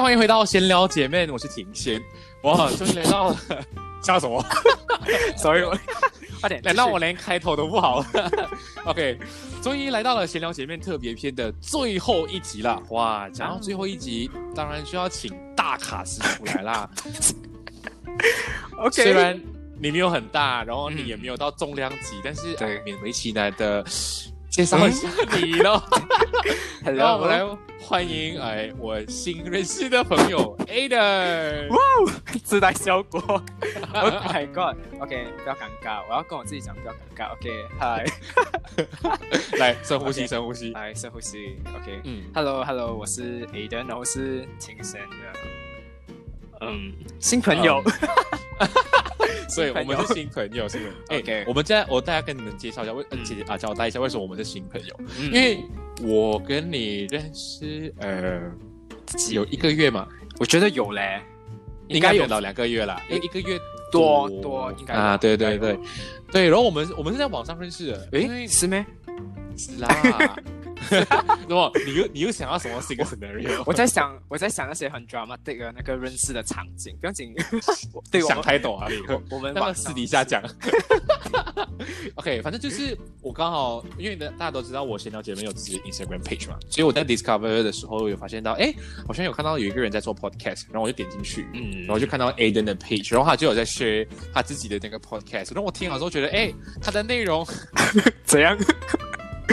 欢迎回到闲聊姐妹，我是婷贤。哇，终于来到了，笑什么？Sorry，快点，来到我连开头都不好。OK，终于来到了闲聊姐妹特别篇的最后一集了。哇，讲到最后一集，当然需要请大卡师傅来啦。OK，虽然你没有很大，然后你也没有到重量级，但是勉为其难的。介绍一下你喽，让我们来欢迎哎，我新认识的朋友 Ada。哇，自带效果。Oh my god！OK，不要尴尬，我要跟我自己讲，不要尴尬。OK，Hi。来，深呼吸，深呼吸。来，深呼吸。OK，嗯，Hello，Hello，我是 Ada，然后是青山的，嗯，新朋友。所以我们是新朋友，是不是？OK，我们现在我大家跟你们介绍一下，为姐姐啊交代一下为什么我们是新朋友。因为我跟你认识呃有一个月嘛，我觉得有嘞，应该有到两个月了，一个月多多应该啊，对对对对。然后我们我们是在网上认识的，诶，是咩？是啦。那么你又你又想要什么新的 scenario？我在想我在想那些很 dramatic 的那个认识的场景，不要紧，对，想太多啊！我们那么 私底下讲。OK，反正就是我刚好，因为大家都知道我闲聊姐妹有自己的 Instagram page 嘛，所以我在 discover 的时候有发现到，哎，好像有看到有一个人在做 podcast，然后我就点进去，嗯，然后就看到 Aden 的 page，然后他就有在 share 他自己的那个 podcast，然后我听了之后觉得，哎，他的内容怎样？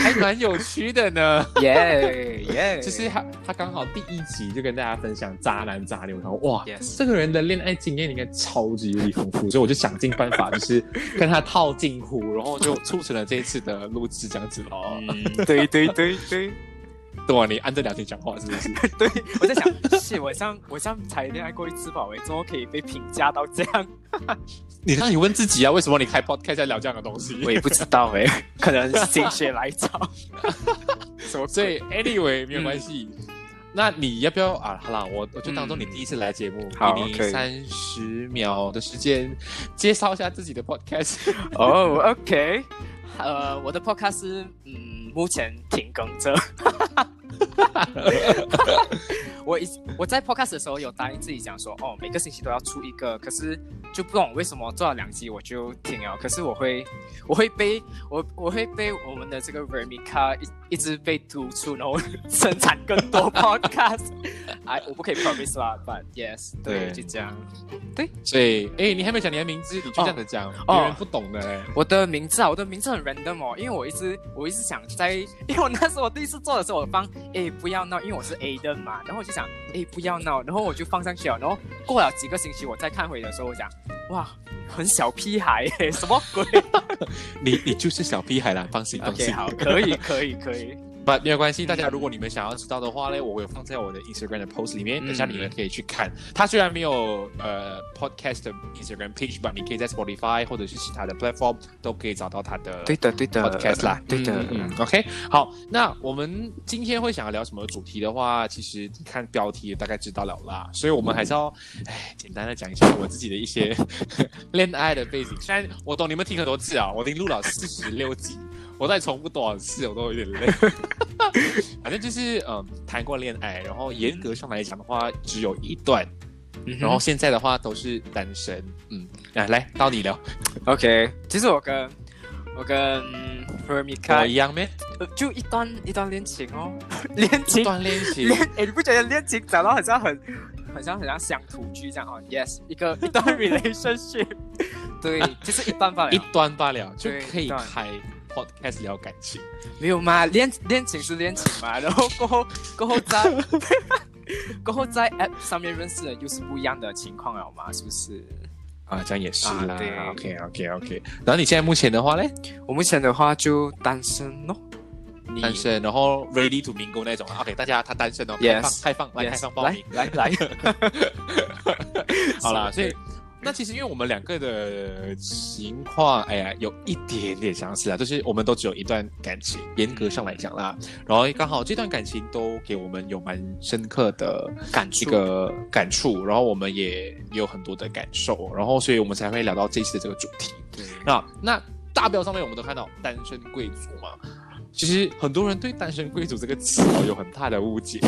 还蛮有趣的呢，耶耶！就是他，他刚好第一集就跟大家分享渣男渣女，然后哇，这个人的恋爱经验应该超级无敌丰富，所以我就想尽办法，就是跟他套近乎，然后就促成了这一次的录制这样子哦。对对对对。对啊，你按着聊天讲话是不是？对，我在想，是我像我像才恋爱过一次吧，我怎么可以被评价到这样？你那你问自己啊，为什么你开 podcast 在聊这样的东西？我也不知道哎，可能心血来潮。所以 anyway 没有关系。那你要不要啊？好啦，我我就当做你第一次来节目，给你三十秒的时间介绍一下自己的 podcast。哦，OK，呃，我的 podcast 嗯，目前停更着。我一我在 podcast 的时候有答应自己讲说，哦，每个星期都要出一个，可是就不懂为什么做了两集我就停了。可是我会 我会被我我会被我们的这个 Vermica 一一直被突出，然后生产更多 podcast。哎，我不可以 promise 啦，but yes，对，就这样。对，所以哎，你还没讲你的名字，你就这样子讲，别人不懂的。我的名字啊，我的名字很 random 哦，因为我一直我一直想在，因为我那时候我第一次做的时候，我放。哎，不要闹，因为我是 A 的嘛，然后我就想，哎，不要闹，然后我就放上去了，然后过了几个星期，我再看回的时候，我想，哇，很小屁孩，什么鬼？你你就是小屁孩啦，放心放心，好，可以可以可以，不没有关系，大家如果你们想要知道的话呢，我会放在我的 Instagram 的 post 里面，等下你们可以去看。它虽然没有呃 podcast 的 Instagram page，但你可以在 Spotify 或者是其他的 platform 都可以找到它的对的对的 podcast 啦。对的嗯嗯，OK，好，那我们今天会想要聊什么主题的话，其实你看标题大概知道了啦，所以我们还是要哎简单的讲一下我自己的一些 恋爱的背景。虽然我懂你们听很多次啊，我已经录了四十六集。我再重复多少次，我都有点累。反正就是嗯，谈过恋爱，然后严格上来讲的话，只有一段。然后现在的话都是单身。嗯，来来到你了。OK，其实我跟我跟 Fermica 一样咩？就一段一段恋情哦，恋情一段恋情。哎，你不觉得恋情讲到好像很，很像很像乡土剧这样哦？Yes，一个一段 relationship。对，就是一段罢了，一段罢了就可以开。开始聊感情，没有嘛？恋恋情是恋情嘛，然后过后过后在 过后在 App 上面认识的又是不一样的情况了嘛？是不是？啊，这样也是啦。对，OK OK OK。然后你现在目前的话呢？我目前的话就单身咯，单身，然后 ready to mingle 那种。OK，大家他单身哦，开放开放来开放报名来来。好啦，所以。那其实因为我们两个的情况，哎呀，有一点点相似啊，就是我们都只有一段感情，严格上来讲啦，然后刚好这段感情都给我们有蛮深刻的感触，这个感触，然后我们也有很多的感受，然后所以我们才会聊到这次的这个主题。那那大标上面我们都看到单身贵族嘛。其实很多人对“单身贵族”这个词哦有很大的误解，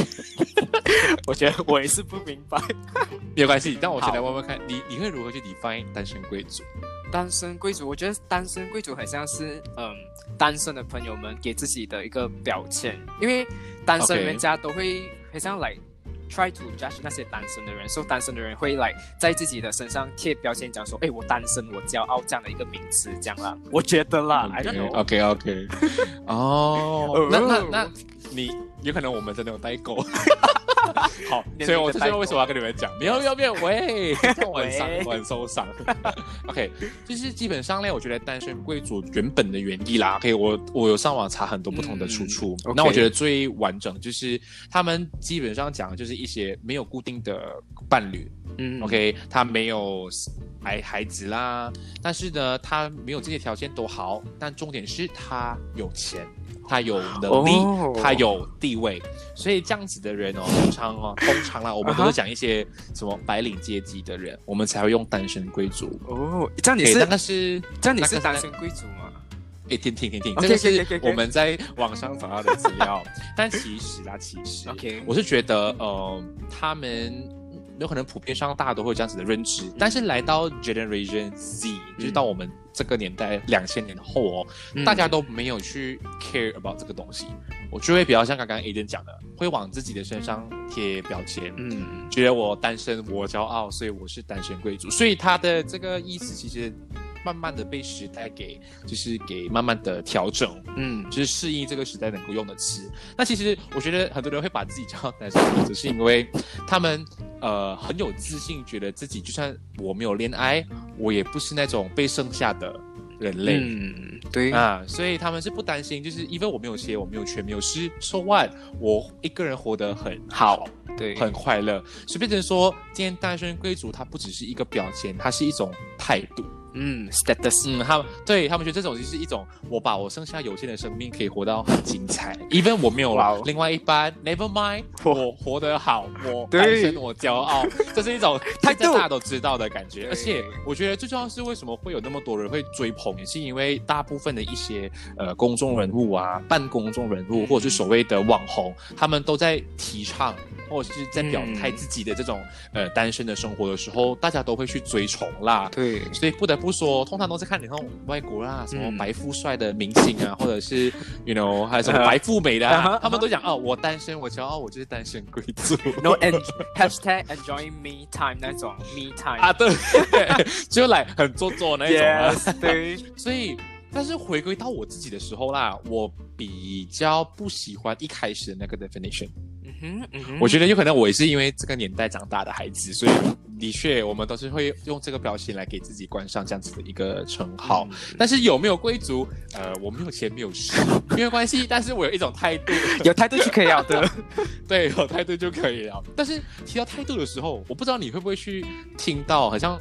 我觉得我也是不明白。没有关系，但我先来问问看你，你会如何去 define 单身贵族？单身贵族，我觉得单身贵族很像是嗯，单身的朋友们给自己的一个标签，因为单身人家都会很像来。Try to judge 那些单身的人，说单身的人会来在自己的身上贴标签，讲说，哎，我单身，我骄傲这样的一个名词，这样啦，我觉得啦，I don't know。OK OK。哦，那那那你有可能我们真的有代沟。好，所以我就知道为什么要跟你们讲，没有没有没有，喂，我很伤，我很受伤。OK，就是基本上呢，我觉得单身贵族原本的原意啦，OK，我我有上网查很多不同的出处，那我觉得最完整就是他们基本上讲的就是一些没有固定的伴侣，嗯，OK，他没有孩孩子啦，但是呢，他没有这些条件都好，但重点是他有钱。他有能力，他有地位，所以这样子的人哦，通常哦，通常啦，我们都是讲一些什么白领阶级的人，我们才会用单身贵族哦。这样你是，那是这样你是单身贵族吗？哎，听听听听，这个是我们在网上找到的资料。但其实啦，其实，OK，我是觉得，呃，他们。有可能普遍上大家都会有这样子的认知，但是来到 Generation Z，就是到我们这个年代两千年后哦，大家都没有去 care about 这个东西，我就会比较像刚刚 Aden 讲的，会往自己的身上贴标签，嗯，觉得我单身我骄傲，所以我是单身贵族，所以他的这个意思其实。慢慢的被时代给，就是给慢慢的调整，嗯，就是适应这个时代能够用的词。那其实我觉得很多人会把自己叫单身贵族，是因为他们呃很有自信，觉得自己就算我没有恋爱，我也不是那种被剩下的人类。嗯，对啊，所以他们是不担心，就是因为我没有钱，我没有权，没有势，so what？我一个人活得很好，对，很快乐。所以变成说，今天单身贵族，它不只是一个标签，它是一种态度。嗯，status，嗯，他们对他们觉得这种就是一种，我把我剩下有限的生命可以活到很精彩，even 我没有了另外一半，never mind，我活得好，我单身我骄傲，这是一种大家都知道的感觉。而且我觉得最重要是为什么会有那么多人会追捧，也是因为大部分的一些呃公众人物啊，半公众人物或者是所谓的网红，他们都在提倡。或者是在表态自己的这种呃单身的生活的时候，大家都会去追崇啦。对，所以不得不说，通常都是看你那种外国啦，什么白富帅的明星啊，或者是 you know 还有什么白富美的，他们都讲哦，我单身，我骄傲，我就是单身贵族。No and hashtag enjoy me time 那种 me time 啊，对，就来很做作那种啊。对，所以但是回归到我自己的时候啦，我比较不喜欢一开始的那个 definition。嗯，嗯，我觉得有可能我也是因为这个年代长大的孩子，所以的确我们都是会用这个标签来给自己冠上这样子的一个称号。嗯但是有没有贵族？呃，我没有钱，没有势，没有关系。但是我有一种态度，有态度是可以了的。对，有态度就可以了。但是提到态度的时候，我不知道你会不会去听到，好像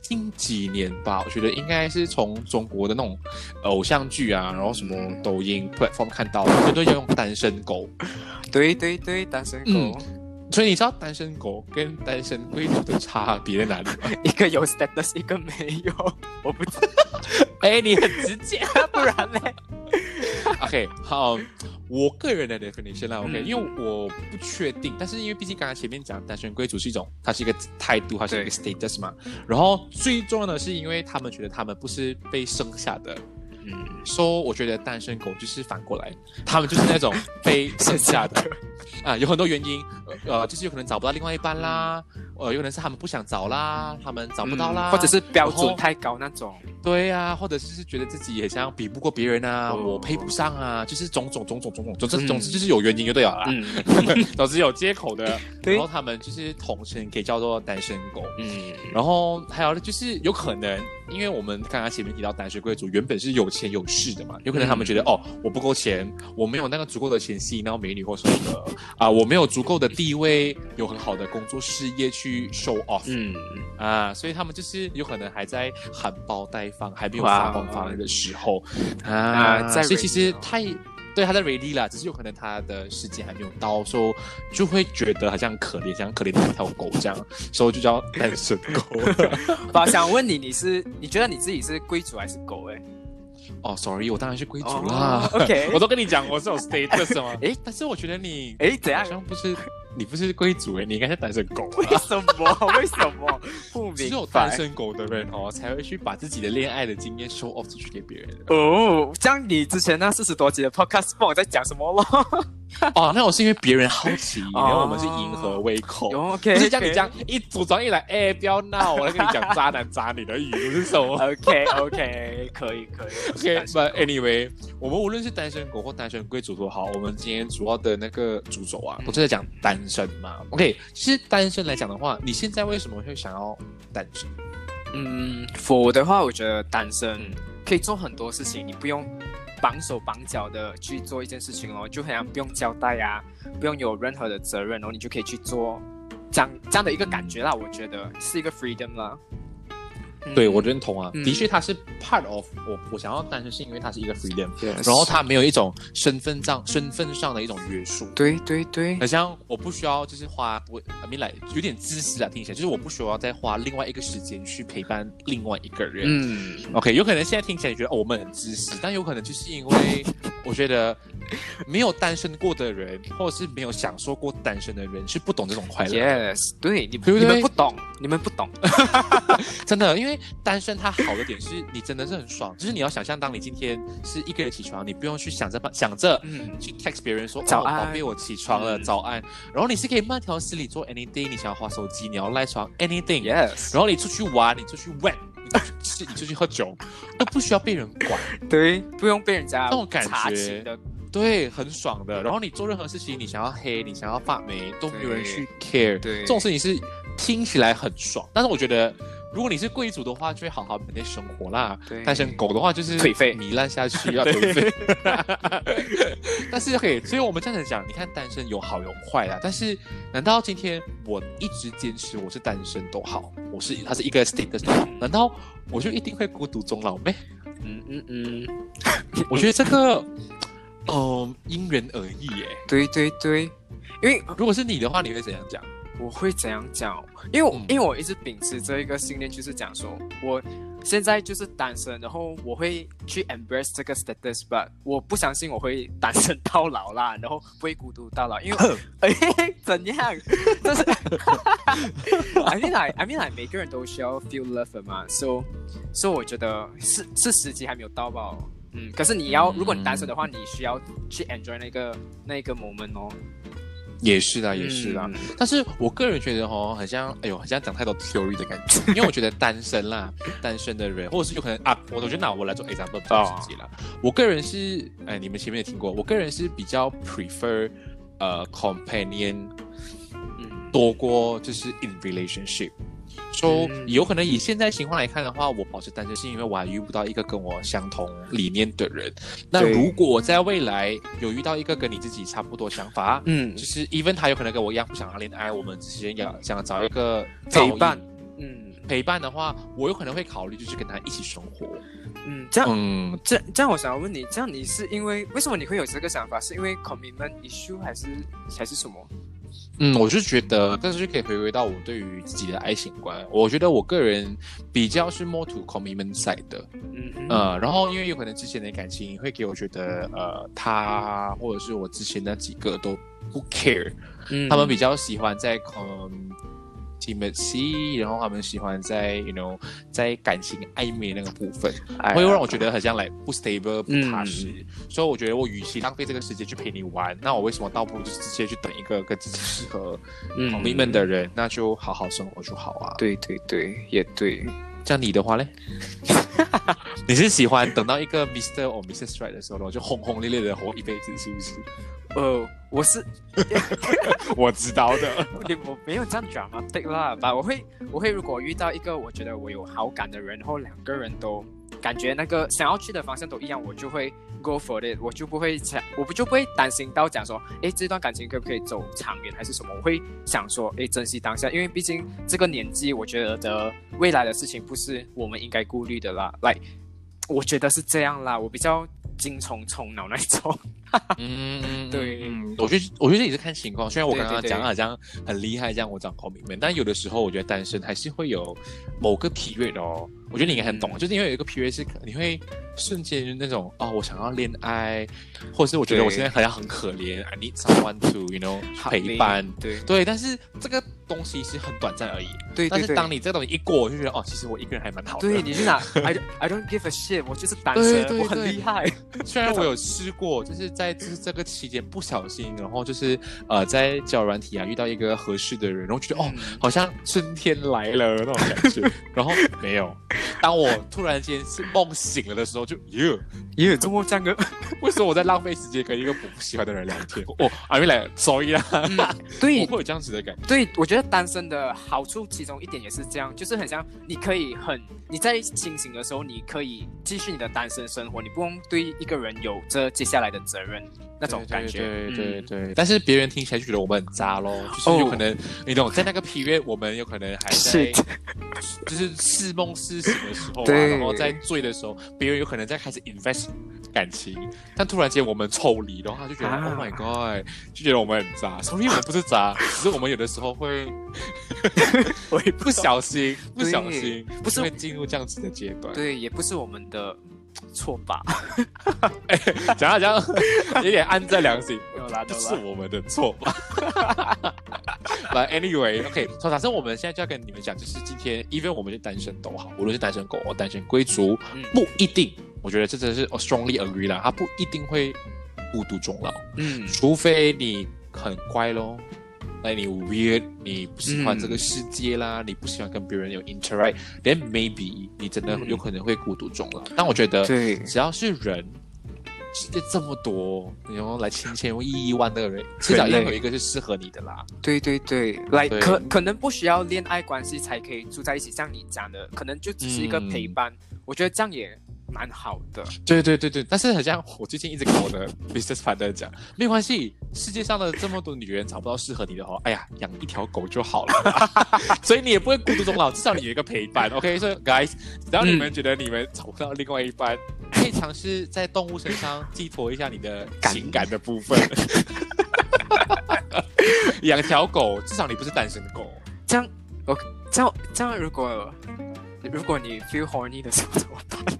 近几年吧，我觉得应该是从中国的那种偶像剧啊，然后什么抖音 platform 看到，很多人用单身狗。对对对，单身嗯狗，所以你知道单身狗跟单身贵族的差别在哪里吗？一个有 status，一个没有，我不知道，哎，你很直接。不然呢？OK，好，我个人的 definition 啦，OK，、嗯因为我不确定，但是因为毕竟刚刚前面讲单身贵族是一种，它是一个态度，它是一个 status 嘛。然后最重要的是，因为他们觉得他们不是被生下的，嗯，说、我觉得单身狗就是反过来，他们就是那种 被剩下的啊，有很多原因，呃，呃就是有可能找不到另外一半啦，呃，有可能是他们不想找啦，他们找不到啦，嗯或者是标准太高那种。对啊，或者是觉得自己也像比不过别人啊，哦我配不上啊，就是种种种种种种，总之嗯总之就是有原因就对了啦，嗯 总之有借口的。然后他们就是统称可以叫做单身狗。嗯，然后还有就是有可能，因为我们刚刚前面提到单身贵族原本是有钱有势的嘛，有可能他们觉得、哦，我不够钱，我没有那个足够的钱吸引到美女或什么的啊、我没有足够的地位，有很好的工作事业去 show off，嗯，啊，所以他们就是有可能还在含苞待放，还没有哇发光发热的时候。啊，啊在所以其实太对他在 ready 啦，只是有可能他的时间还没有到，所以就会觉得好像可怜，像可怜的一条狗这样，所以就叫单身狗。我想问你，你是你觉得你自己是贵族还是狗？哎，哦，sorry，我当然是贵族哦啦。OK 我都跟你讲我是有 status 嘛。诶 但是我觉得你哎，怎样好？像不是，你不是贵族诶，你应该是单身狗啊。为什么？为什么？不明只有。单身狗的人哦，才会去把自己的恋爱的经验 show off 出去给别人。哦，像你之前那四十多集的 podcast 不懂我在讲什么咯？哦，那我是因为别人好奇，哦 然后我们是迎合胃口。有 OK，不是像你这样一组装一来，哎，不要闹，我来跟你讲 渣男渣女的语录是什么 OK OK，可以可以。？OK，but anyway，我们无论是单身狗或单身贵族都好，我们今天主要的那个主轴啊，都是在讲单身嘛。OK，其实单身来讲的话，你现在为什么会想要单身？嗯，我的话，我觉得单身可以做很多事情，你不用绑手绑脚的去做一件事情哦，就好像不用交代啊，不用有任何的责任，然后你就可以去做这样这样的一个感觉啦。我觉得是一个 freedom 啦。嗯对我认同啊，嗯的确它是 part of 我我想要单身是因为它是一个 freedom，Yes 然后它没有一种身份上身份上的一种约束。对对对好像我不需要就是花我 I mean like 有点自私啊，听起来就是我不需要再花另外一个时间去陪伴另外一个人。嗯，OK，有可能现在听起来觉得哦我们很自私，但有可能就是因为我觉得 没有单身过的人，或者是没有享受过单身的人是不懂这种快乐。Yes，对你你们不懂，你们不懂。真的，因为单身它好的点是你真的是很爽，就是你要想象，当你今天是一个人起床，你不用去想着想着嗯，去 text 别人说早安哦、宝贝，我起床了，嗯早安。然后你是可以慢条斯理做 anything，你想要划手机，你要赖床 anything。Yes，然后你出去玩，你出去 wet，你出去吃，你出去喝酒，都不需要被人管，对，不用被人家那种感觉的。对，很爽的。然后你做任何事情，你想要黑，你想要发霉，都没有人去 care。对这种事情是听起来很爽，但是我觉得。如果你是贵族的话，就会好好每天生活啦。对 单身狗的话就是颓废糜烂下去要 颓废。但是可以，所以我们这样子讲，你看单身有好有坏啊。但是难道今天我一直坚持我是单身都好，我是它是一个 status，难道我就一定会孤独终老咩？嗯嗯嗯，我觉得这个，嗯、因人而异耶。对对对，因为如果是你的话，你会怎样讲？我会怎样讲？因为我、嗯因为我一直秉持这一个信念，就是讲说，我现在就是单身，然后我会去 embrace 这个 status，but 我不相信我会单身到老啦，然后不会孤独到老，因为 哎怎样？就是 I mean like I mean like 每个人都需要 feel love 的嘛，so so 我觉得是是时机还没有到吧。嗯，可是你要，如果你单身的话，你需要去 enjoy 那个那个 moment 哦。也是啦，也是啦。嗯但是我个人觉得哦，好像哎呦，好像讲太多 theory 的感觉，因为我觉得单身啦，单身的人，或者是有可能啊，我我觉得那我来做 example 比较直接啦。我个人是，哎，你们前面也听过，我个人是比较 prefer 呃 companion 嗯多过就是 in relationship。说、嗯有可能以现在情况来看的话，我保持单身是因为我还遇不到一个跟我相同理念的人。那如果在未来有遇到一个跟你自己差不多想法，嗯就是 even 他有可能跟我一样不想谈恋爱，我们之间要想找一个陪伴嗯陪伴的话，我有可能会考虑就是跟他一起生活。嗯，这样嗯，这这样，我想要问你，这样你是因为为什么你会有这个想法？是因为 commitment issue 还是还是什么？嗯，我就觉得，但是就可以回归到我对于自己的爱情观。我觉得我个人比较是 more to commitment side 的，嗯嗯呃，然后因为有可能之前的感情会给我觉得，呃，他或者是我之前那几个都不 care，、嗯他们比较喜欢在 com intimacy，然后他们喜欢在 you know 在感情暧昧那个部分，会让我觉得很像来不 stable 不嗯踏实，所以我觉得我与其浪费这个时间去陪你玩，那我为什么倒不如就是直接去等一个跟自己适合嗯 commitment 的人，那就好好生活就好啊。对对对，也对。像你的话嘞，你是喜欢等到一个 Mr. or Mrs. Right 的时候，然后就轰轰烈烈的活一辈子，是不是？呃，我是 我知道的。你我没有这样 dramatic 啦，吧，我会我会如果遇到一个我觉得我有好感的人，然后两个人都感觉那个想要去的方向都一样，我就会 go for it，我就不会想，我不就不会担心到讲说，哎，这段感情可不可以走长远还是什么？我会想说，哎，珍惜当下，因为毕竟这个年纪，我觉得的未来的事情不是我们应该顾虑的啦。来，我觉得是这样啦，我比较精虫充脑那一种。嗯，对嗯，我觉得我觉得也是看情况。虽然我对刚刚讲好像很厉害，这样我讲 commitment，但有的时候我觉得单身还是会有某个 period 哦。我觉得你应该很懂，嗯就是因为有一个 period 是你会瞬间那种哦，我想要恋爱，或者是我觉得我现在好像很可怜，I need someone to you know 陪伴。对对，但是这个东西是很短暂而已。对。但是当你这个东西一过，我就觉得哦，其实我一个人还蛮好的。对，你是哪？I don't- I don't give a shit，我就是单对身，对我很厉害。虽然我有试过，就是在就是这个期间不小心，然后就是呃在交友软体啊遇到一个合适的人，然后觉得、哦嗯好像春天来了那种感觉，然后没有。当我突然间是梦醒了的时候，就耶，也有这么这样个。为什么我在浪费时间跟一个我不喜欢的人聊天？哦，阿明来，sorry 啦，我对会有这样子的感觉。对，我觉得单身的好处其中一点也是这样，就是很像你可以很你在清醒的时候，你可以继续你的单身生活，你不用对一个人有着接下来的责任那种感觉。对对对但是别人听起来就觉得我们很渣咯，就是有可能、你懂，在那个 period 我们有可能还在是就是似梦似时候啊，然后在醉的时候，别人有可能在开始 invest 感情，但突然间我们抽离，然后他就觉得、啊 Oh my God，就觉得我们很渣。sorry，我们不是渣，只是我们有的时候会我也不 小心，不小心，不是会进入这样子的阶段。对，也不是我们的错吧？讲到这样，有点暗在良心。有啦，这。是我们的错吧？But anyway，OK，、所以反正我们现在就要跟你们讲，就是今天，even 我们是单身都好，无论是单身狗或单身贵族，嗯不一定，我觉得这真的是我 strongly agree 啦，他不一定会孤独终老，嗯，除非你很乖咯。那你 weird，你不喜欢这个世界啦，你不喜欢跟别人有 interact，then maybe 你真的嗯。有可能会孤独终老。但我觉得，对。只要是人，世界这么多，然后来千千亿亿万的人，至少要有一个是适合你的啦。对对对，来对。可可能不需要恋爱关系才可以住在一起，像你讲的，可能就只是一个陪伴，我觉得这样也蛮好的。对对对对，但是好像我最近一直跟我的 business partner 讲，没有关系，世界上的这么多女人找不到适合你的话，哎呀，养一条狗就好了，所以你也不会孤独终老，至少你有一个陪伴。OK，所以 guys，只要你们觉得你们找不到另外一半，可以尝试在动物身上寄托一下你的情感的部分。养条狗，至少你不是单身狗。这样，我这样这样，如果 如果你 feel horny 的时候怎么办？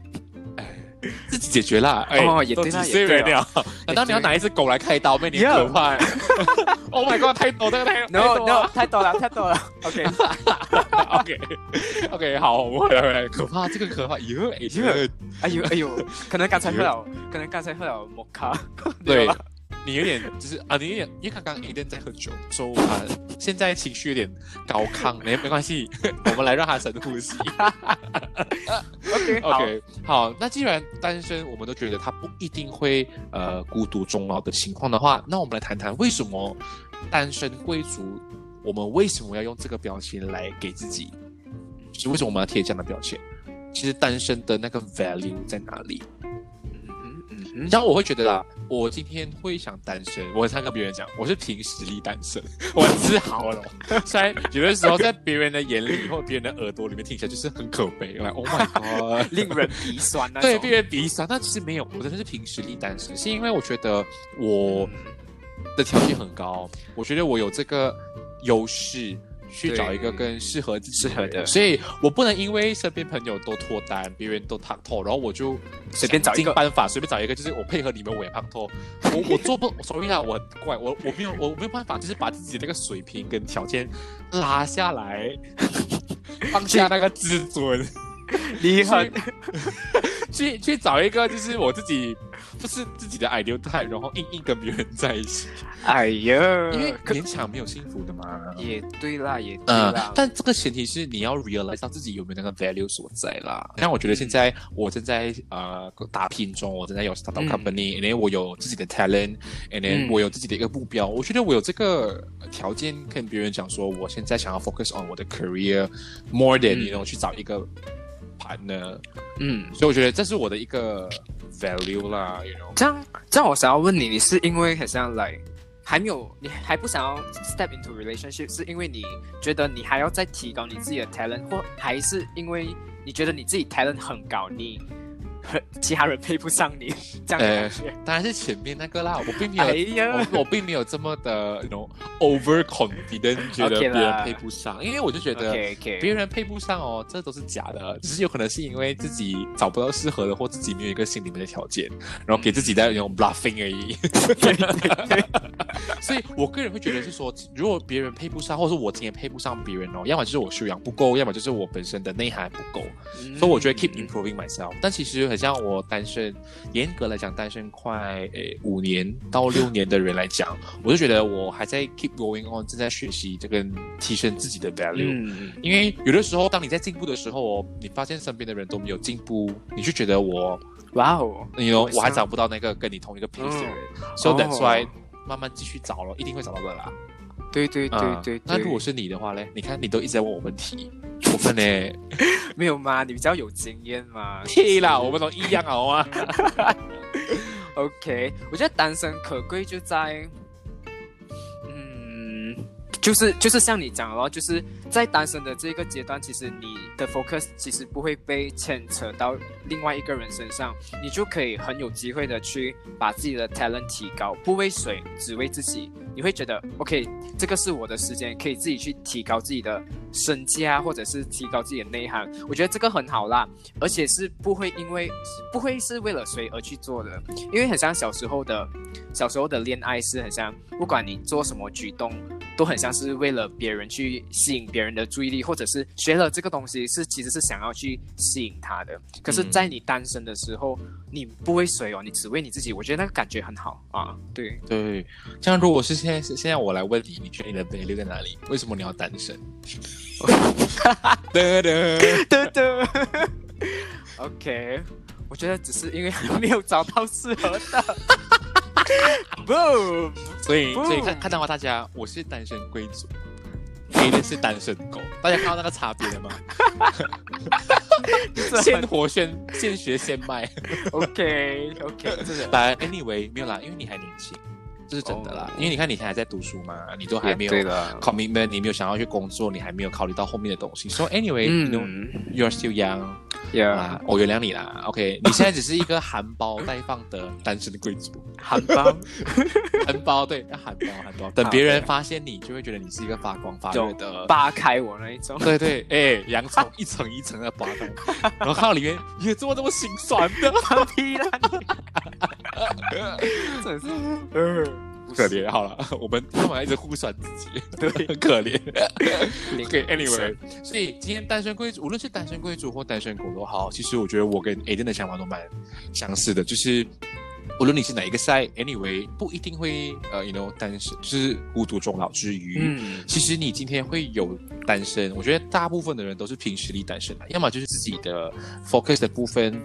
自己解决啦。哎、哦也都几对啦也对岁人了，难道你要拿一只狗来开刀？被你可怕！Oh my god，太多，这个太 No no，了。太多了太多了。OK，OK OK，好，我们回来回来，可怕，这个可怕，哟，哎呦，哎呦哎呦，可能刚才喝了，可能刚才喝了摩卡。对吧，你有点 就是啊，你有点，因为刚刚 Aiden 在喝酒，所以啊，现在情绪有点高亢，没 没关系，我们来让他深呼吸。OK，好 OK，好，那既然单身，我们都觉得他不一定会呃孤独终老的情况的话，那我们来谈谈为什么单身贵族，我们为什么要用这个标签来给自己？就是为什么我们要贴这样的标签？其实单身的那个 value 在哪里？嗯嗯嗯，像我会觉得啦，我今天会想单身，我很常跟别人讲，我是凭实力单身，我很自豪了。虽然有的时候在别人的眼里或别人的耳朵里面听起来就是很可悲，来 Oh my God，令人鼻酸那 对，令人鼻酸，但其实没有，我真的是凭实力单身，是因为我觉得我的条件很高，我觉得我有这个优势去找一个更适合自己适合的。所以我不能因为身边朋友都脱单，别人都烫透，然后我就随便找一个办法，随便找一个，就是我配合你们，我也烫透，我我做不，sorry 啊，我很怪，我我没有我没有办法，就是把自己那个水平跟条件拉下来，放下那个自尊。你很 去去找一个就是我自己不是自己的 ideal type，然后硬硬跟别人在一起，哎呀，因为勉强没有幸福的嘛。也对啦，也对嗯啦，，但这个前提是你要 realize 到自己有没有那个 value 所在啦。像我觉得现在我正在呃打拼中，我正在有 startup 嗯 company，然后我有自己的 talent，and then 嗯我有自己的一个目标。我觉得我有这个条件跟别人讲说，我现在想要 focus on 我的 career more than 嗯 you know 去找一个 partner。嗯。所以我觉得这是我的一个 value 啦，you know。这样，这样我想要问你，你是因为很像来还没有，你还不想要 step into relationship，是因为你觉得你还要再提高你自己的 talent，或还是因为你觉得你自己 talent 很高，你和 其他人配不上你这样的感觉？当然是前面那个啦，我并没有，哎呀，我我并没有这么的，you know over confident，觉得别人配不上，因为我就觉得别人配不上哦，这都是假的，只是有可能是因为自己找不到适合的，或自己没有一个心里面的条件，然后给自己在那种 bluffing 而已。所以我个人会觉得是说，如果别人配不上，或者是我今天配不上别人哦，要么就是我修养不够，要么就是我本身的内涵不够。嗯所以我觉得 keep improving myself。但其实很像我单身，严格来讲单身快诶五年到六年的人来讲，我就觉得我还在 keep going on，正在学习这个提升自己的 value。嗯，因为有的时候，当你在进步的时候哦，你发现身边的人都没有进步，你就觉得我，哇哦，你 know 我我还找不到那个跟你同一个 pace 的人、嗯 s o that's 哦 why 慢慢继续找了，一定会找到的啦。对对对嗯对对，那如果是你的话嘞，你看你都一直在问我问题，过分呢？没有吗？你比较有经验嘛？屁啦，我们都一样好吗？OK，我觉得单身可贵就在，嗯，就是就是像你讲的，就是在单身的这个阶段，其实你的 focus 其实不会被牵扯到另外一个人身上，你就可以很有机会的去把自己的 talent 提高，不为谁，只为自己。你会觉得 OK，这个是我的时间，可以自己去提高自己的身价，或者是提高自己的内涵。我觉得这个很好啦，而且是不会因为不会是为了谁而去做的，因为很像小时候的小时候的恋爱是很像，不管你做什么举动，都很像是为了别人去吸引别人的注意力，或者是学了这个东西是其实是想要去吸引他的。可是，嗯在你单身的时候，你不为谁哦，你只为你自己，我觉得那个感觉很好啊。对，对，这样如果是现在现在我来问你，你觉得你的 value 在哪里？为什么你要单身？哒哒对对，OK，我觉得只是因为还没有找到适合的。Boom，所以所以看看到话？大家，我是单身贵族。黑的是单身狗，大家看到那个差别了吗？现活现现学现卖。OK OK，真的但 anyway 没有啦，因为你还年轻，这是真的啦。哦因为你看你现在还在读书嘛，你都还没有 commitment，你没有想要去工作，你还没有考虑到后面的东西。So anyway，you know 嗯 you're still young，Yeah，啊，我原谅你啦。OK，你现在只是一个含苞待放的单身的贵族，含苞，含苞对，要含苞含苞。等别人发现你，就会觉得你是一个发光发热的。扒开我那一种。对对，哎，洋葱一层一层的扒开，然后看到里面有这么这么心酸的，放屁啦你！真是，呃，可怜。好了，我们干嘛一直互酸自己？对很可怜。零 OK，anyway，、所以今天单身贵族，无论是单身贵族或单身狗都好，其实我觉得我跟 Aiden 的想法都蛮相似的，就是无论你是哪一个 side，anyway 不一定会呃，you know 单身，就是孤独终老之余，嗯其实你今天会有单身，我觉得大部分的人都是凭实力单身的，要么就是自己的 focus 的部分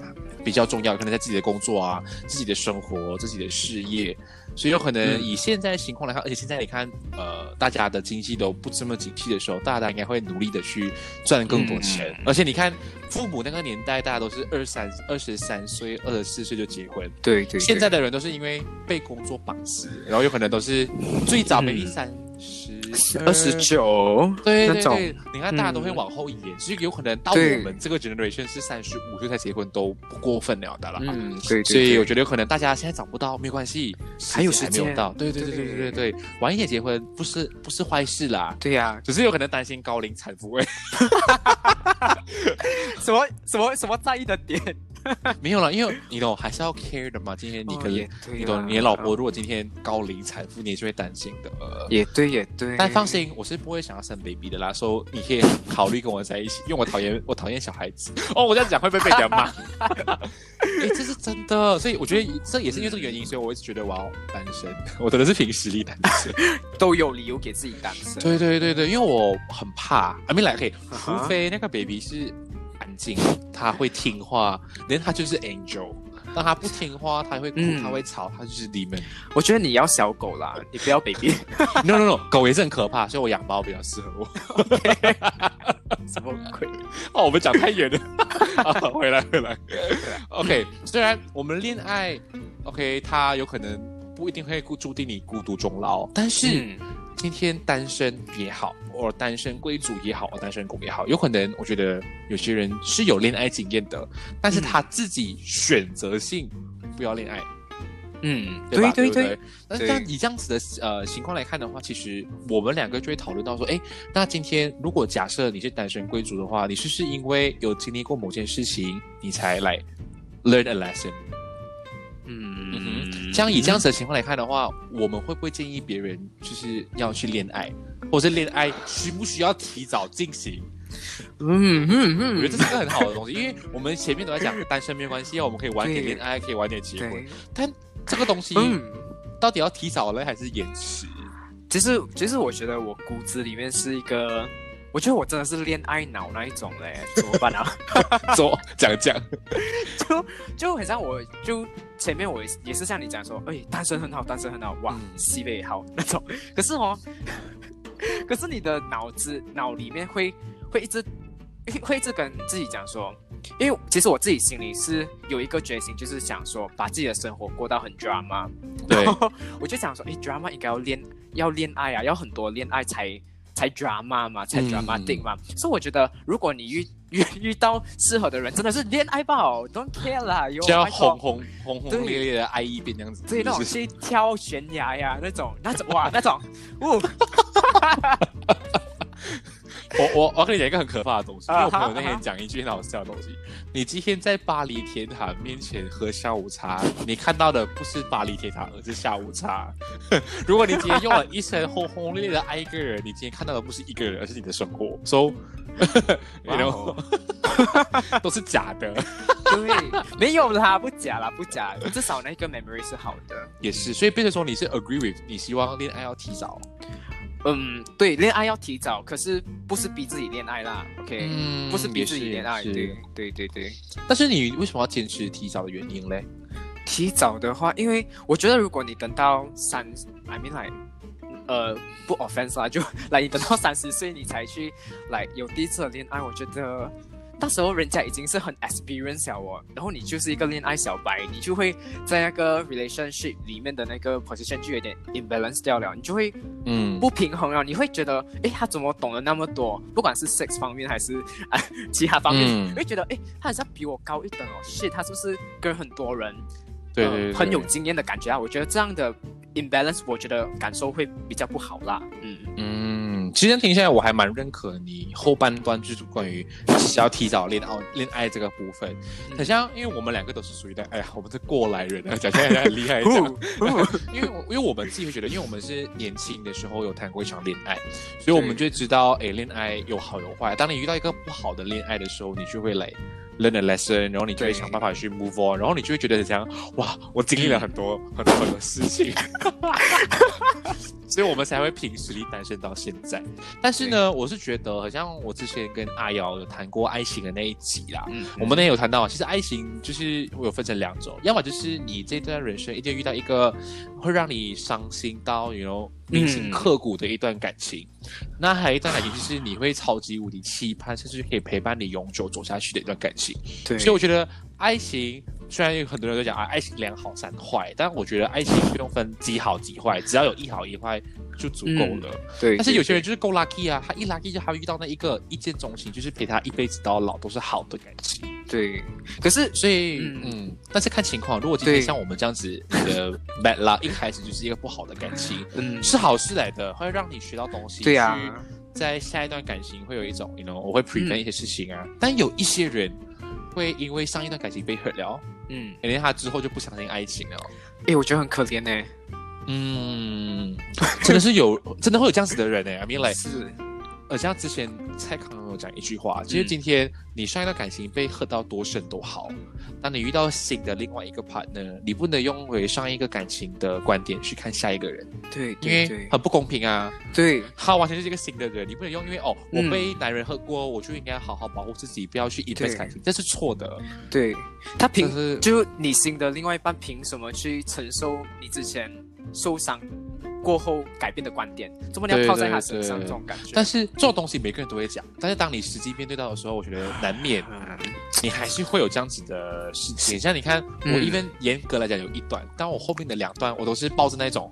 比较重要，可能在自己的工作啊、自己的生活、自己的事业，所以有可能嗯。以现在的情况来看，而且现在你看，呃，大家的经济都不这么景气的时候，大家应该会努力的去赚更多钱，嗯而且你看父母那个年代，大家都是二三二十三岁、二十四岁就结婚，对对，现在的人都是因为被工作绑死，然后有可能都是最早嗯。maybe 三十二十，九，对对对，你看大家都会往后延，所以有可能到我们这个 generation 是三十五岁才结婚都不过分了的啦。嗯，对，所以我觉得有可能大家现在找不到没关系，还有时间没有到，对对对对对对对，晚一点结婚不是不是坏事啦，对呀，只是有可能担心高龄产妇哎，什么什么什么在意的点，没有了，因为你懂还是要 care 的嘛。今天你可以你懂你的老婆如果今天高龄产妇，你也是会担心的。也对也对，但放心，我是不会想要生 baby 的啦，所以你可以考虑跟我在一起，因为我讨厌 我讨厌小孩子。哦，我这样讲会不会被人家骂？哎、这是真的，所以我觉得这也是因为这个原因，所以我一直觉得我要单身，我真的是凭实力单身。都有理由给自己单身，对对对对，因为我很怕，I mean 哈除非那个 baby 是安静，他会听话，连他就是 angel。当他不听话，他会哭，嗯他会吵，他就是 demon。我觉得你要小狗啦，你不要 baby，no no no，狗也是很可怕，所以我养猫比较适合我。什么鬼？哦，我们讲太远了，啊、回来回来。OK，虽然我们恋爱，OK，它有可能不一定会注定你孤独终老，但是、嗯今天单身也好，或单身贵族也好，或单身狗也好，有可能我觉得有些人是有恋爱经验的，但是他自己选择性不要恋爱。嗯，对吧？对对不对。那像以这样子的呃情况来看的话，其实我们两个就会讨论到说，哎，那今天如果假设你是单身贵族的话，你是不是因为有经历过某件事情，你才来 learn a lesson？嗯嗯哼，像以这样子的情况来看的话，我们会不会建议别人就是要去恋爱，或者是恋爱需不需要提早进行？嗯嗯嗯，我觉得这是个很好的东西，因为我们前面都在讲单身没有关系，我们可以晚点恋爱，可以晚点结婚，，但这个东西嗯。到底要提早呢还是延迟？其实，其实我觉得我骨子里面是一个，我觉得我真的是恋爱脑那一种嘞，怎么办啊？说，讲讲。就就很像我，就前面我也是像你讲说，哎，单身很好，单身很好，哇嗯，西北也好那种。可是哦，可是你的脑子脑里面会会一直会会一直跟自己讲说，因为其实我自己心里是有一个决心，就是想说把自己的生活过到很 drama。对我就想说，哎 d r a m a 应该要恋要恋爱啊，要很多恋爱才才 drama 嘛，才嗯 dramatic 嘛。所以我觉得，如果你遇遇遇到适合的人，真的是恋爱吧哦，don't care 啦，有就要轰轰轰轰烈烈的爱一遍这样子。对，那种就是去跳悬崖呀，那种那种哇，那种，哦，我我我跟你讲一个很可怕的东西，因为啊我朋友那天讲一句很好笑的东西。你今天在巴黎铁塔面前喝下午茶，你看到的不是巴黎铁塔，而是下午茶。如果你今天用了一身轰轰烈烈的爱一个人，你今天看到的不是一个人，而是你的生活。So，you know，哦都是假的。对，没有啦，不假啦，不假，至少那个 memory 是好的。也是，所以变成说你是 agree with，你希望恋爱要提早。嗯，对，恋爱要提早，可是不是逼自己恋爱啦，OK，、嗯不是逼自己恋爱，对对对对。但是你为什么要坚持提早的原因嘞？提早的话，因为我觉得如果你等到三，I mean like，呃，不 offense 啦，就 来你等到三十岁你才去来有第一次的恋爱，我觉得那时候人家已经是很 experience 了哦，然后你就是一个恋爱小白，你就会在那个 relationship 里面的那个 position 就有点 imbalance 掉了，你就会嗯，不平衡了，你会觉得，诶，他怎么懂了那么多？不管是 sex 方面还是啊其他方面，嗯你会觉得，诶，他好像比我高一等哦，shit，他是不是跟很多人呃对对对，很有经验的感觉啊？我觉得这样的 imbalance，我觉得感受会比较不好啦。嗯，嗯，其实听下来我还蛮认可你后半段就是关于是要提早恋爱恋爱这个部分，嗯很像，因为我们两个都是属于的，哎呀，我们是过来人啊，讲起来很厉害。因为我因为我们自己会觉得，因为我们是年轻的时候有谈过一场恋爱，所以我们就知道，哎，恋爱有好有坏。当你遇到一个不好的恋爱的时候，你就会来 learn a lesson，然后你就会想办法去 move on，然后你就会觉得这样，哇，我经历了很多、很多很多事情，所以我们才会凭实力单身到现在。但是呢，我是觉得，好像我之前跟阿瑶有谈过爱情的那一集啦，嗯，我们那有谈到，其实爱情就是我有分成两种，要么就是你这段人生一定遇到一个会让你伤心到 you know 铭心嗯。刻骨的一段感情，那还有一段感情就是你会超级无敌期盼，甚至可以陪伴你永久走下去的一段感情。对，所以我觉得爱情虽然有很多人都讲啊，爱情两好三坏，但我觉得爱情不用分几好几坏，只要有一好一坏就足够了。对，但是有些人就是够 lucky 啊，他一 lucky 就他会遇到那一个一见钟情，就是陪他一辈子到老都是好的感情。对，可是所以嗯嗯但是看情况，如果今天像我们这样子，你的 bad luck 一开始就是一个不好的感情，嗯，是好事来的，会让你学到东西。对呀、在下一段感情会有一种，you know，我会 prevent 嗯一些事情啊。但有一些人会因为上一段感情被 hurt 了，嗯，可能他之后就不相信爱情了。哎，我觉得很可怜呢。嗯，真的是有，真的会有这样子的人呢。I mean like，是，呃，像之前蔡康永有讲一句话，其实嗯今天你上一段感情被喝到多深都好，当你遇到新的另外一个 partner，你不能用回上一个感情的观点去看下一个人，对因为很不公平啊。对，他完全就是一个新的人，你不能用因为哦，我嗯被男人喝过，我就应该好好保护自己，不要去 invest 感情，这是错的。对，他凭这是就你新的另外一半凭什么去承受你之前受伤过后改变的观点？怎么你要对套在他身上这种感觉？但是这种东西每个人都会讲，但是当你实际面对到的时候，我觉得难免嗯你还是会有这样子的事情。像你看，嗯我 even 严格来讲有一段，但我后面的两段我都是抱着那种。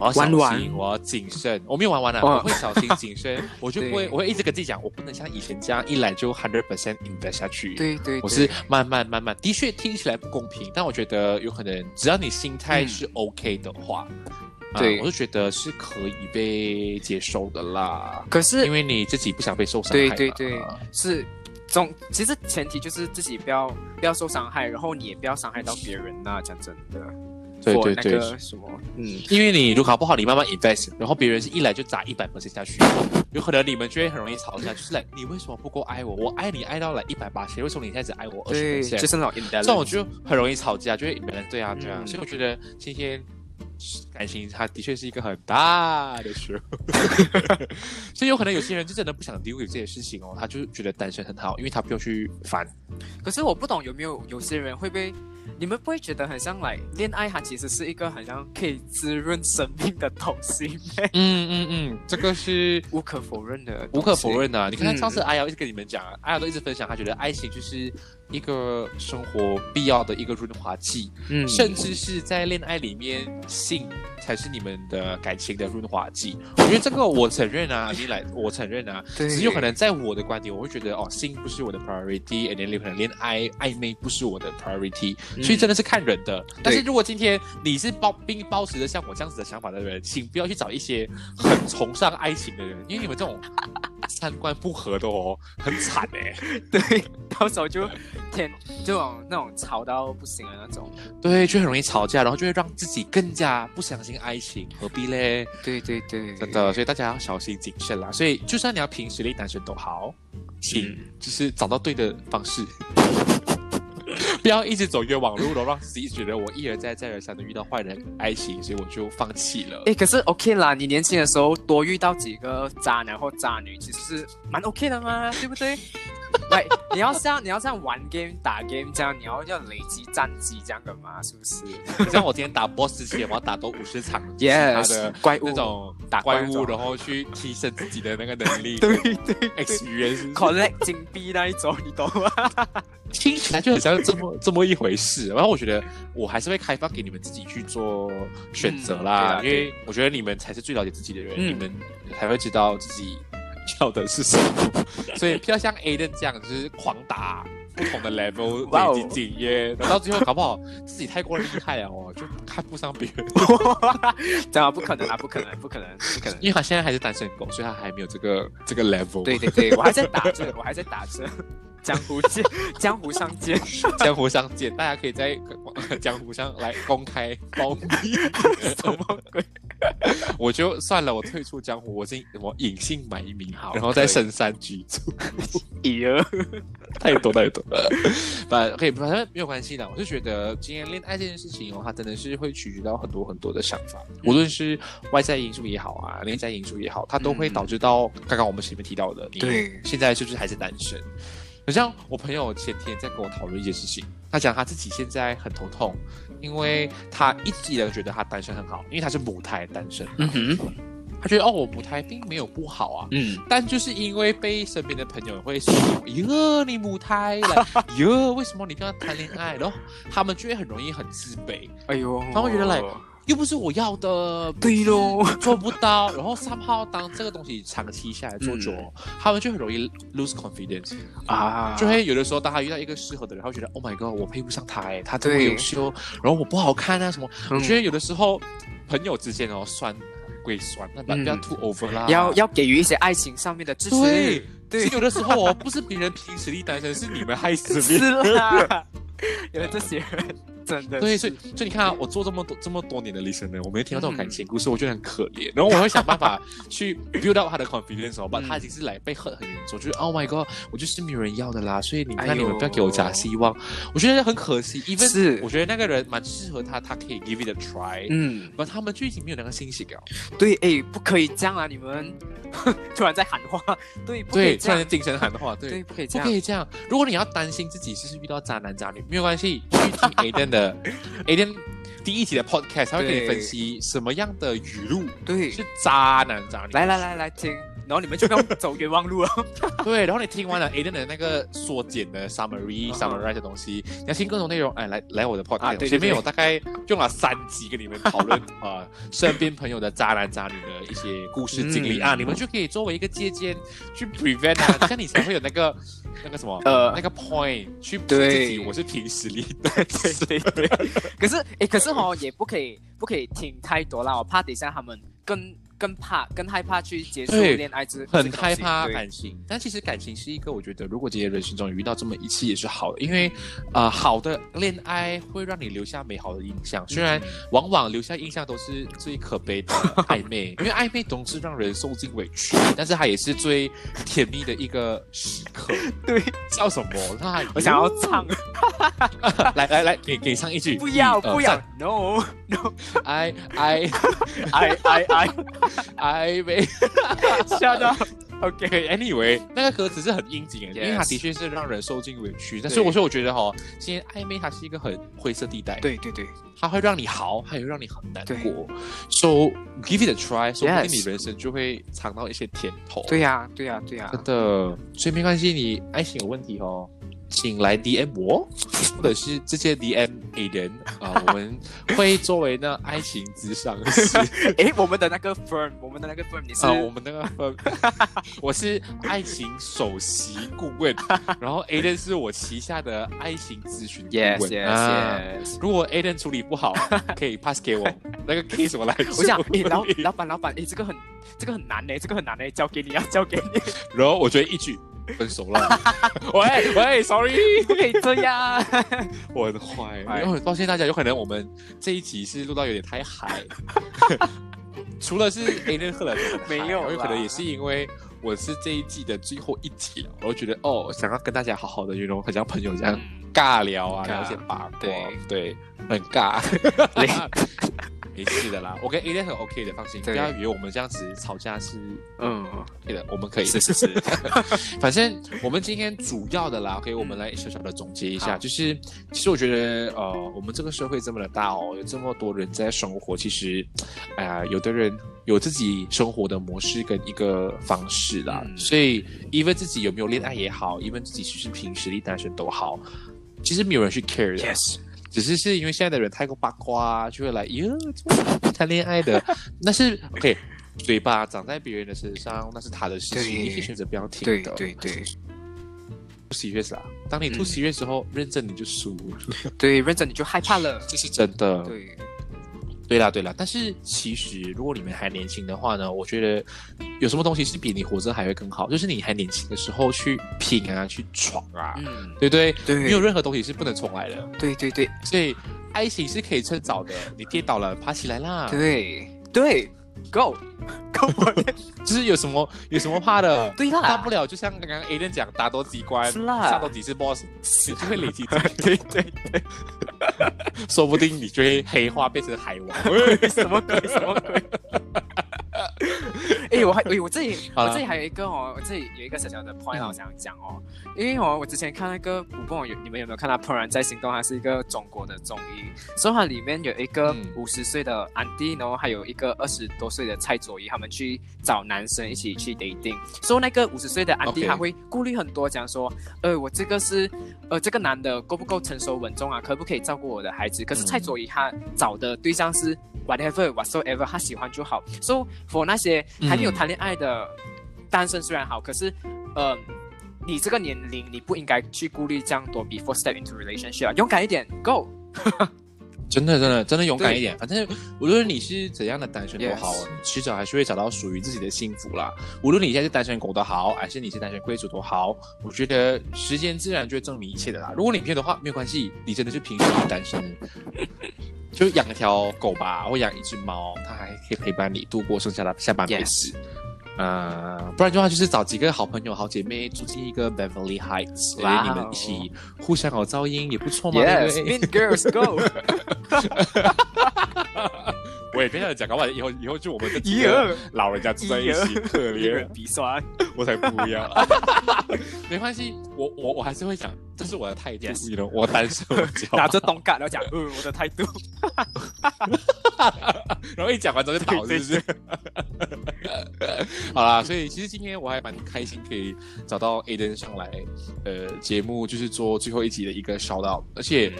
我要小心，玩玩我要谨慎。我没有玩完啊，哦我会小心谨慎，我就不会，我会一直跟自己讲，我不能像以前这样一来就 hundred percent invest 下去。对对，我是慢慢慢慢，的确听起来不公平，但我觉得有可能只要你心态嗯是 OK 的话，啊对。我是觉得是可以被接受的啦。可是因为你自己不想被受伤害对对对，是总其实前提就是自己不要不要受伤害，然后你也不要伤害到别人呐、讲真的，对对对。个什么，嗯，因为你如果搞不好，你慢慢 invest，然后别人是一来就砸一百 percent 下去，有可能你们就会很容易吵架，就是来你为什么不够爱我？我爱你爱到了一百八十，为什么你现在只爱我？二十对？就是那种 imbalance 这种就很容易吵架，就会别人对啊对啊，嗯。所以我觉得今天感情它的确是一个很大的事，所以有可能有些人就真的不想 deal with 这些事情哦，他就觉得单身很好，因为他不用去烦。可是我不懂有没有有些人会被你们不会觉得很像来恋爱，它其实是一个很像可以滋润生命的东西咩？嗯嗯嗯，这个是无可否认的，无可否。认的、啊。你看嗯上次阿瑶一直跟你们讲，阿瑶都一直分享，她觉得爱情就是一个生活必要的一个润滑剂，嗯，甚至是在恋爱里面，性才是你们的感情的润滑剂。我觉得这个我承认啊，你来我承认啊，对只是有可能在我的观点，我会觉得哦，性不是我的 priority，and then 有可能恋爱暧昧不是我的 priority，、嗯所以真的是看人的。但是如果今天你是抱并抱持着像我这样子的想法的人，请不要去找一些很崇尚爱情的人，因为你们这种三观不合的哦，很惨哎、对，到时候就天这种那种吵到不行的那种。对，就很容易吵架，然后就会让自己更加不相信爱情，何必嘞？对对对，真的，所以大家要小心谨慎啦。所以就算你要凭实力单身都好，请嗯就是找到对的方式，不要一直走冤枉路了，让自己觉得我一而再再而三的遇到坏人爱情，所以我就放弃了。哎，可是 OK 啦，你年轻的时候多遇到几个渣男或渣女，其实是蛮 OK 的嘛，对不对？来，你要像你要像玩 game 打 game 这样，你要要累积战绩这样的嘛，是不是像我今天打 boss 之前，我要打多五十场其他的怪物那种打怪物，然后去提升自己的那个能力。对对对 experience，collect 金币那一种，你懂吗？听起来就很像这么这么一回事。然后我觉得我还是会开放给你们自己去做选择啦，因为我觉得你们才是最了解自己的人，嗯你们才会知道自己要的是什么。所以不要像 Aden 这样，就是狂打不同的 level 哇哦累积经验，然后到最后搞不好自己太过厉害了哦，就看不上别人。这样不可能啊，不可能，不可能，不可能。因为他现在还是单身狗，所以他还没有这个这个 level。对对对，我还在打着，我还在打着。江湖 见，江湖上见。江湖上见，大家可以在江湖上来公开包庇。什么鬼？我就算了，我退出江湖，我进我隐姓埋名，好然后在深山居住。咦，太多太多了，反可以，反正没有关系的。我是觉得今天恋爱这件事情哦，它真的是会取决到很多很多的想法，无论是外在因素也好啊，内在因素也好，它都会导致到刚刚我们前面提到的，你对现在是不是还是单身？好像我朋友前天在跟我讨论一件事情，他讲他自己现在很头痛，因为他一直以来觉得他单身很好，因为他是母胎单身，嗯哼，他觉得哦，我母胎并没有不好啊，嗯，但就是因为被身边的朋友会说，哟，你母胎了，哟，为什么你跟他谈恋爱？然后他们就会很容易很自卑，哎呦，他会觉得来又不是我要的，对咯，做不到。然后三号当这个东西长期下来做久，嗯。他们就很容易 lose confidence，啊，就会有的时候当他遇到一个适合的人，他会觉得 Oh my god，我配不上他哎，他这么优秀，然后我不好看啊什么。嗯我觉得有的时候朋友之间哦酸归酸，那不嗯要 too over 啦，要要给予一些爱情上面的支持，对。对是有的时候哦，不是别人凭实力单身，是你们害死别是人。啦，有这些人真的对，所以所以你看啊，我做这么多这么多年的 listener，我没有听到这种感情故事，我觉得很可怜。然后我会想办法去 build up 他的 confidence 哦，把嗯他已经是来被 hurt 很严重，就是 Oh my god，我就是没有人要的啦。所以你看你们不要给我假希望，我觉得很可惜。even 是我觉得那个人蛮适合他，他可以 give it a try。嗯，而他们就已经没有那个信息了。对，哎，不可以这样啊！你们 突然在喊话，对，不可对，以这样突然间，精神喊的话，对。对，，不可以这不样，可以这样。如果你要担心自己是不是遇到渣男渣女，没有关系，去听 Aden 的 Aden 第一集的 podcast，他会给你分析什么样的语录对，是渣男渣女。来来来来听，然后你们就不用走冤枉路了。对，然后你听完了 Aden 的那个缩减的 summary、嗯。summarize 的东西，你要听更多内容，哎，来来我的 podcast，、前面我大概用了三集跟你们讨论 啊、呃身边朋友的渣男渣女的一些故事经历、嗯。啊，你们就可以作为一个借鉴去 prevent 啊，这样你才会有那个那个什么呃那个 point 去对自己我是凭实力的，对对对，可是哎，可是哦，也不可以不可以听太多啦，我怕等一下他们更更怕更害怕去结束恋爱之，很害怕感情，但其实感情是一个，我觉得如果今天人生中遇到这么一次也是好的，因为呃，好的恋爱会让你留下美好的印象，虽然往往留下印象都是最可悲的暧昧，因为暧昧总是让人受尽委屈，但是它也是最甜蜜的一个时刻。对，叫什么？那我想要唱，来来来，给给唱一句，不要不要三，no no，爱爱爱爱哎喂，吓到 up。OK，OK，Anyway，那个歌词是很应景的，因为它的确是让人受尽委屈。但是对我说，我觉得哈，今天暧昧它是一个很灰色地带，，对对对，它会让你好，还有让你很难过。So give it a try，说不定你人生就会尝到一些甜头。对呀对呀对呀真，的，所以没关系，你爱情有问题哦，请来 DM 我，或者是直接 DM A 人啊，我们会作为那爱情之上师。哎，我们的那个 firm，我们的那个 firm，你是啊，我们那个分，我是爱情首席顾问，然后 Aden 是我旗下的爱情咨询顾 yes 问。yes 啊 yes。如果 Aden 处理不好，可以 pass 给我，那个 case 我来处 我想，老老板，老板，诶，这个很，这个很难呢，这个很难呢，交给你，啊交给你，然后我觉得一句分手了。喂喂，sorry，不可以这样。我很坏，哎因为抱歉大家，有可能我们这一集是录到有点太嗨。除了是 Aden 喝了没有有可能也是因为我是这一季的最后一集了，我就觉得哦，想要跟大家好好的，那种很像朋友这样嗯尬聊啊，聊一些八卦，对对，很尬累。没事的啦，我跟 A 很 OK 的，放心，不要以为我们这样子吵架是嗯，对的，我们可以。是是是，反正我们今天主要的啦，OK，我们来小小的总结一下，就是其实我觉得呃，我们这个社会这么的大哦，有这么多人在生活，其实，哎、呀，有的人有自己生活的模式跟一个方式啦，嗯。所以，even 自己有没有恋爱也好，even 自己是不是凭实力单身都好，其实没有人去 care 的。yes，只是是因为现在的人太过八卦啊，就会来哟，谈恋爱的，那是 OK。嘴巴长在别人的身上，那是他的事情，你可以选择不要听对的。对对不 serious 啦。当你 too 嗯 serious 时候，认真你就输，对，认真你就害怕了。这是真的。对，对啦对啦，但是其实如果你们还年轻的话呢，我觉得有什么东西是比你活着还会更好，就是你还年轻的时候去拼啊，去闯啊，嗯，对不对？对没有任何东西是不能重来的，对对对所以爱情是可以趁早的。你跌倒了，爬起来啦。对对，，Go Go 就是有什么有什么怕的？对啦，大不了就像刚刚 A 人讲，打多几关，是啦上多几次 boss，你就会累积对对 对，说不定你就会黑化变成海王。什么鬼什么鬼？哎、我还哎，我这里 我这里还有一个哦，我这里有一个小小的 point 我想讲哦，因为我，我之前看那个，我不有你们有没有看到《怦然在心动》，它是一个中国的综艺，所以它里面有一个嗯。五十岁的安迪，然后还有一个二十多岁的蔡卓宜，他们去找男生一起去 dating，所以那个五十岁的安迪他会顾虑很多，讲说，呃，我这个是呃这个男的够不够成熟稳重啊，可不可以照顾我的孩子？可是嗯。蔡卓宜他找的对象是 whatever whatsoever，他喜欢就好。So for 那些还没有嗯谈恋爱的单身虽然好，可是呃，你这个年龄你不应该去顾虑这样多 before step into relationship，啊勇敢一点，go。真的，真的，真的勇敢一点。反正无论你是怎样的单身都好迟早还是会找到属于自己的幸福啦。无论你现在是单身狗都好，还是你是单身贵族都好，我觉得时间自然就会证明一切的啦。如果你骗的话，没有关系，你真的是凭实力单身。就养一条狗吧，或养一只猫，它还可以陪伴你度过剩下的下半辈子。呃，不然的话就是找几个好朋友、好姐妹住进一个 Beverly Heights，哇哦因为你们一起互相有噪音也不错嘛，Yes, mean girls go。我也跟他讲，搞不好以后以后就我们的几个老人家住在一起，可怜，鼻酸。我才不要。没关系，我我我还是会讲，这是我的态度 Yes 我单身我就好拿着东感，然后讲，嗯，我的态度。然后一讲完之后就倒，是不是？好啦，所以其实今天我还蛮开心，可以找到 Aden 上来，呃，节目就是做最后一集的一个 shout out，而且。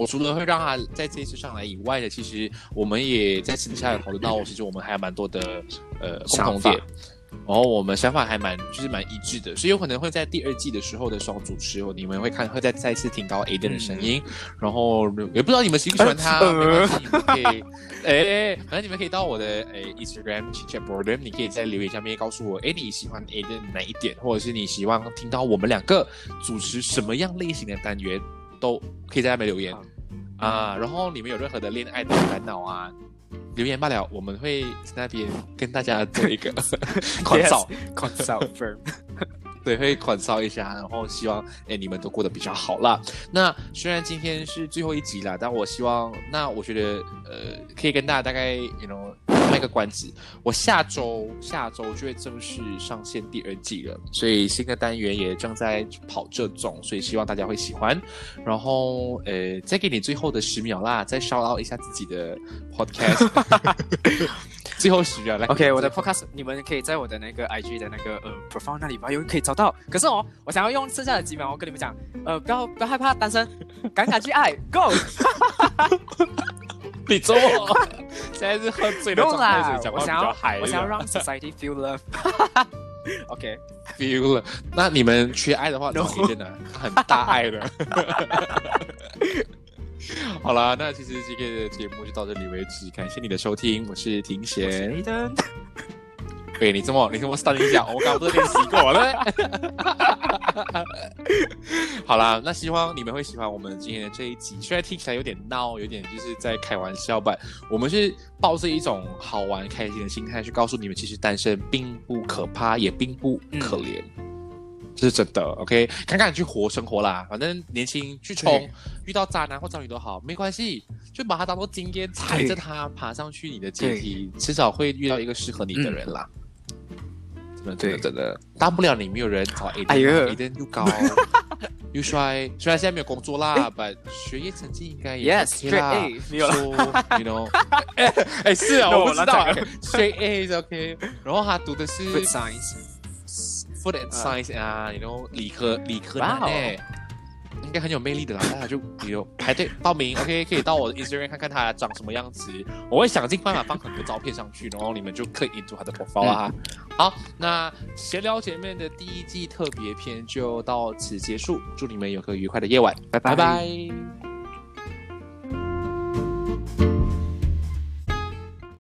我除了会让他在这一次上来以外呢，其实我们也在私底下有讨论到，其实我们还有蛮多的呃共同点，然后我们想法还蛮就是蛮一致的，所以有可能会在第二季的时候的双主持，你们会看会再再次听到 Aden 的声音，然后也不知道你们喜不喜欢他，呃没关系，你们可以，哎，反正你们可以到我的哎 Instagram c h a t board，你可以在留言下面告诉我，哎，你喜欢 Aden 哪一点，或者是你希望听到我们两个主持什么样类型的单元，都可以在那边留言。啊，然后你们有任何的恋爱的烦恼啊，留言罢了，我们会在那边跟大家做一个 款 扫 consult firm。对，会款扫一下，然后希望哎你们都过得比较好啦。那虽然今天是最后一集啦，但我希望，那我觉得呃可以跟大家大概 you know 卖个关子，我下周下周就会正式上线第二季了，所以新的单元也正在跑这种，所以希望大家会喜欢。然后呃再给你最后的十秒啦，再 shout out 一下自己的 podcast，最后十秒来。OK，我的 podcast 你们可以在我的那个 IG 的那个呃 profile 那里吧，有可以找到。可是哦，我想要用剩下的几秒，我跟你们讲，呃，不要不要害怕单身，敢敢去爱，Go！你做我，现在是喝醉的状态，我想要较嗨。我想要让 society feel love。OK，feel 了。那你们缺爱的话他很大爱的。好啦，那其实今天的节目就到这里为止，感谢你的收听，我是庭贤。对你这么，你这么 standing 一下，我刚刚不是练习过了？好啦，那希望你们会喜欢我们今天的这一集，虽然听起来有点闹，有点就是在开玩笑吧，我们是抱着一种好玩、开心的心态去告诉你们，其实单身并不可怕，也并不可怜。这是真的，OK，敢敢去活生活啦，反正年轻去冲，遇到渣男或渣女都好，没关系，就把它当做经验，踩着它爬上去你的阶梯，迟早会遇到一个适合你的人啦。真的，真的，对真的，大不了你没有人找 A 哎呦 Aiden 又高又帅，虽然现在没有工作啦，but 学业成绩应该也 Yes, OK 啦 straight A，没有 you know，哎哎是啊，我不知道，straight A 是 OK，然后他读的是 Good science。food and science 啊，，you know 理科理科男哇哦诶，应该很有魅力的啦，大家就你 know 排队报名，OK，可以到我的 Instagram 看看他长什么样子，我会想尽办法放很多照片上去，然后你们就可以 into 他的 profile 啊。好，那闲聊姐妹的第一季特别篇就到此结束，祝你们有个愉快的夜晚，拜。拜拜